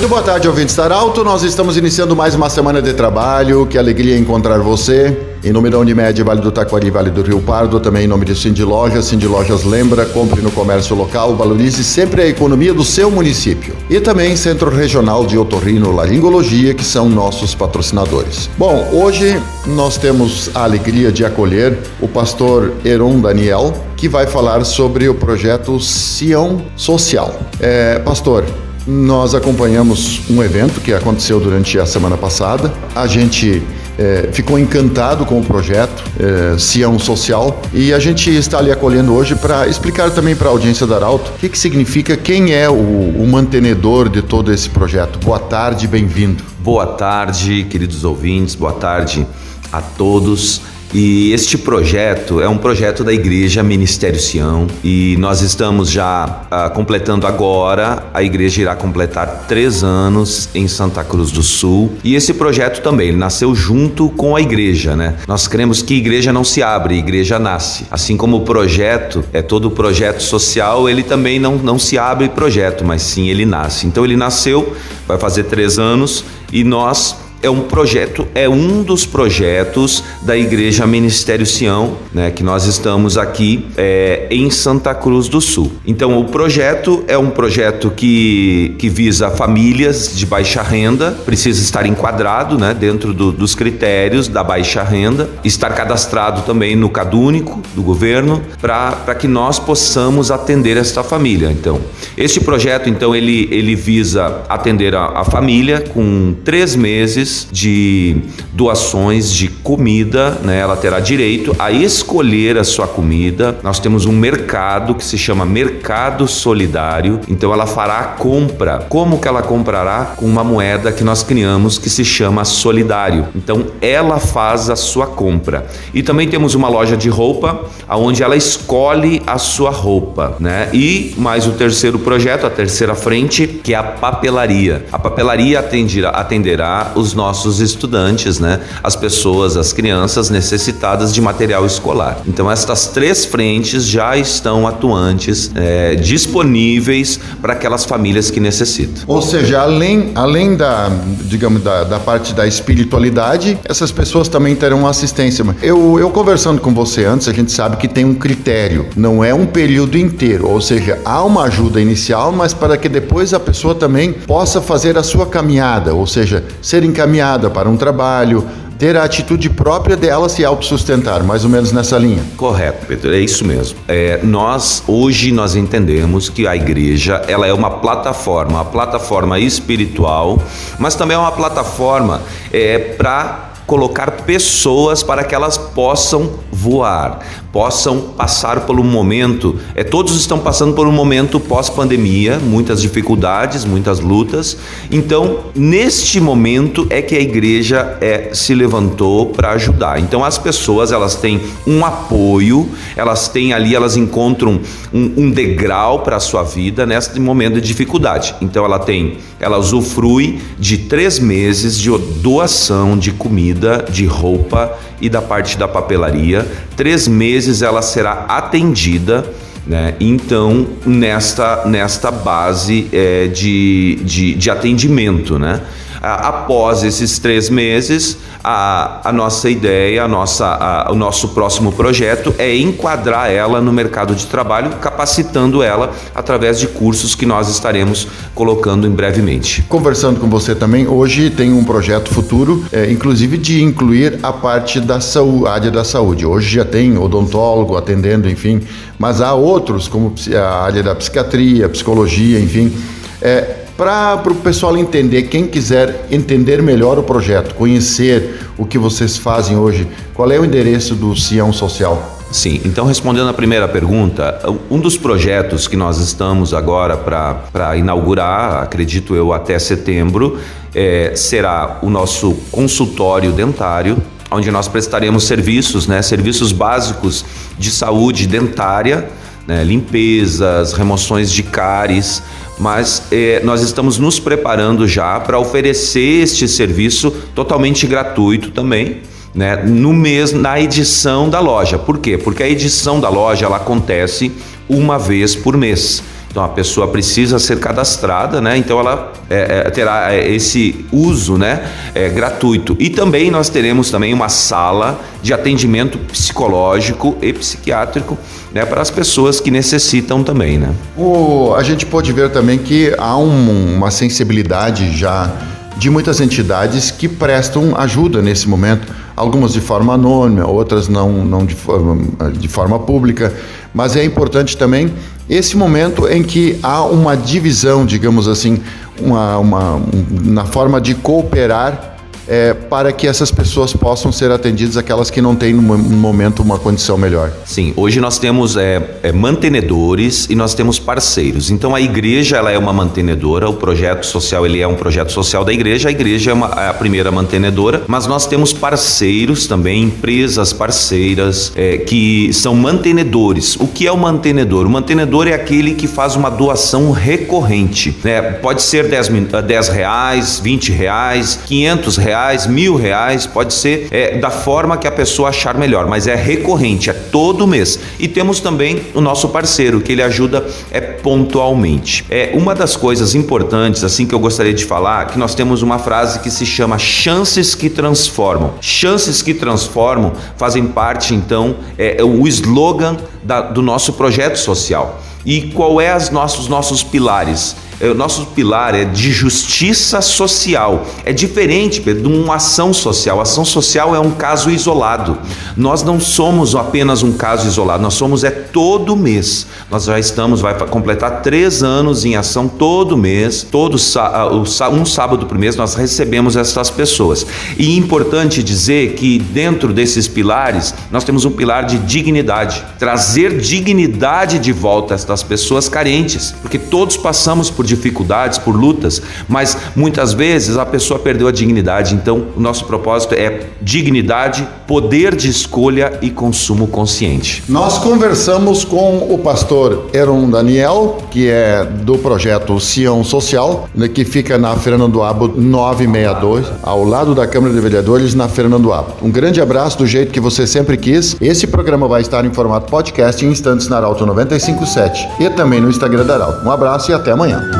Muito boa tarde, ouvintes Arauto. Nós estamos iniciando mais uma semana de trabalho. Que alegria encontrar você. Em nome da Unimed, Vale do Taquari, Vale do Rio Pardo, também em nome de Cindy Lojas. Cindy Lojas lembra, compre no comércio local, valorize sempre a economia do seu município. E também Centro Regional de Otorrino Laringologia, que são nossos patrocinadores. Bom, hoje nós temos a alegria de acolher o pastor Heron Daniel, que vai falar sobre o projeto Sião Social. É, pastor, nós acompanhamos um evento que aconteceu durante a semana passada. A gente é, ficou encantado com o projeto é, Sião Social e a gente está ali acolhendo hoje para explicar também para a audiência da Arauto o que, que significa, quem é o, o mantenedor de todo esse projeto. Boa tarde, bem-vindo. Boa tarde, queridos ouvintes, boa tarde a todos. E este projeto é um projeto da Igreja Ministério Sião e nós estamos já ah, completando agora. A igreja irá completar três anos em Santa Cruz do Sul e esse projeto também nasceu junto com a igreja, né? Nós cremos que igreja não se abre, igreja nasce. Assim como o projeto é todo projeto social, ele também não, não se abre projeto, mas sim ele nasce. Então ele nasceu, vai fazer três anos e nós é um projeto, é um dos projetos da Igreja Ministério Sião, né, que nós estamos aqui é, em Santa Cruz do Sul. Então, o projeto é um projeto que, que visa famílias de baixa renda, precisa estar enquadrado né, dentro do, dos critérios da baixa renda, estar cadastrado também no cadúnico do governo, para que nós possamos atender esta família. Então, este projeto, então, ele, ele visa atender a, a família com três meses de doações de comida, né? Ela terá direito a escolher a sua comida. Nós temos um mercado que se chama Mercado Solidário. Então ela fará a compra. Como que ela comprará? Com uma moeda que nós criamos que se chama Solidário. Então ela faz a sua compra. E também temos uma loja de roupa aonde ela escolhe a sua roupa, né? E mais o terceiro projeto, a terceira frente, que é a papelaria. A papelaria atenderá, atenderá os nossos estudantes, né? As pessoas, as crianças necessitadas de material escolar. Então estas três frentes já estão atuantes, é, disponíveis para aquelas famílias que necessitam. Ou seja, além, além da, digamos, da, da parte da espiritualidade, essas pessoas também terão assistência. Eu, eu conversando com você antes, a gente sabe que tem um critério, não é um período inteiro, ou seja, há uma ajuda inicial, mas para que depois a pessoa também possa fazer a sua caminhada, ou seja, ser encaminhada encaminhada para um trabalho, ter a atitude própria dela se autossustentar, mais ou menos nessa linha. Correto, Pedro, é isso mesmo. É, nós hoje nós entendemos que a igreja ela é uma plataforma, uma plataforma espiritual, mas também é uma plataforma é, para colocar pessoas para que elas possam voar, possam passar por um momento. É, todos estão passando por um momento pós-pandemia, muitas dificuldades, muitas lutas. Então, neste momento é que a igreja é, se levantou para ajudar. Então, as pessoas elas têm um apoio, elas têm ali, elas encontram um, um degrau para a sua vida nesse momento de dificuldade. Então, ela tem, ela usufrui de três meses de doação de comida, de roupa e da parte da papelaria. Três meses ela será atendida. Né? Então, nesta, nesta base é, de, de, de atendimento, né? Após esses três meses, a, a nossa ideia, a nossa, a, o nosso próximo projeto é enquadrar ela no mercado de trabalho, capacitando ela através de cursos que nós estaremos colocando em brevemente. Conversando com você também, hoje tem um projeto futuro, é, inclusive de incluir a parte da saúde, área da saúde. Hoje já tem odontólogo atendendo, enfim, mas há outros, como a área da psiquiatria, psicologia, enfim. É, para o pessoal entender, quem quiser entender melhor o projeto, conhecer o que vocês fazem hoje, qual é o endereço do Sião Social? Sim, então respondendo a primeira pergunta, um dos projetos que nós estamos agora para inaugurar, acredito eu até setembro, é, será o nosso consultório dentário, onde nós prestaremos serviços, né, serviços básicos de saúde dentária né, limpezas, remoções de cáries, mas eh, nós estamos nos preparando já para oferecer este serviço totalmente gratuito também. Né, no mês na edição da loja. Por quê? Porque a edição da loja ela acontece uma vez por mês. Então a pessoa precisa ser cadastrada, né? Então ela é, é, terá é, esse uso, né? É, gratuito. E também nós teremos também uma sala de atendimento psicológico e psiquiátrico, né? Para as pessoas que necessitam também, né? O, a gente pode ver também que há um, uma sensibilidade já de muitas entidades que prestam ajuda nesse momento, algumas de forma anônima, outras não, não de, forma, de forma pública, mas é importante também esse momento em que há uma divisão, digamos assim, uma, uma, um, na forma de cooperar é, para que essas pessoas possam ser atendidas, aquelas que não têm no momento uma condição melhor. Sim, hoje nós temos é, é, mantenedores e nós temos parceiros. Então a igreja ela é uma mantenedora, o projeto social ele é um projeto social da igreja, a igreja é, uma, é a primeira mantenedora, mas nós temos parceiros também, empresas parceiras é, que são mantenedores. O que é o mantenedor? O mantenedor é aquele que faz uma doação recorrente. Né? Pode ser 10, 10 reais, 20 reais, 500 reais reais, mil reais, pode ser é, da forma que a pessoa achar melhor, mas é recorrente, é todo mês. E temos também o nosso parceiro, que ele ajuda é pontualmente. É uma das coisas importantes, assim, que eu gostaria de falar, que nós temos uma frase que se chama chances que transformam. Chances que transformam fazem parte, então, é, é o slogan da, do nosso projeto social. E qual é as nossos nossos pilares? É, o nosso pilar é de justiça social. É diferente de uma ação social. A ação social é um caso isolado. Nós não somos apenas um caso isolado, nós somos é todo mês. Nós já estamos, vai completar três anos em ação todo mês, todo um sábado por mês nós recebemos essas pessoas. E é importante dizer que dentro desses pilares nós temos um pilar de dignidade, trazer dignidade de volta a estas pessoas carentes, porque todos passamos por dificuldades, por lutas, mas muitas vezes a pessoa perdeu a dignidade. Então, o nosso propósito é dignidade, poder de escolha e consumo consciente. Nós conversamos com o pastor Eron Daniel, que é do projeto Sião Social, né, que fica na Fernando Abo 962, ao lado da Câmara de Vereadores, na Fernando Abo. Um grande abraço do jeito que você sempre quis. Esse programa vai estar em formato podcast em instantes na Arauto 957 e também no Instagram da Arauto. Um abraço e até amanhã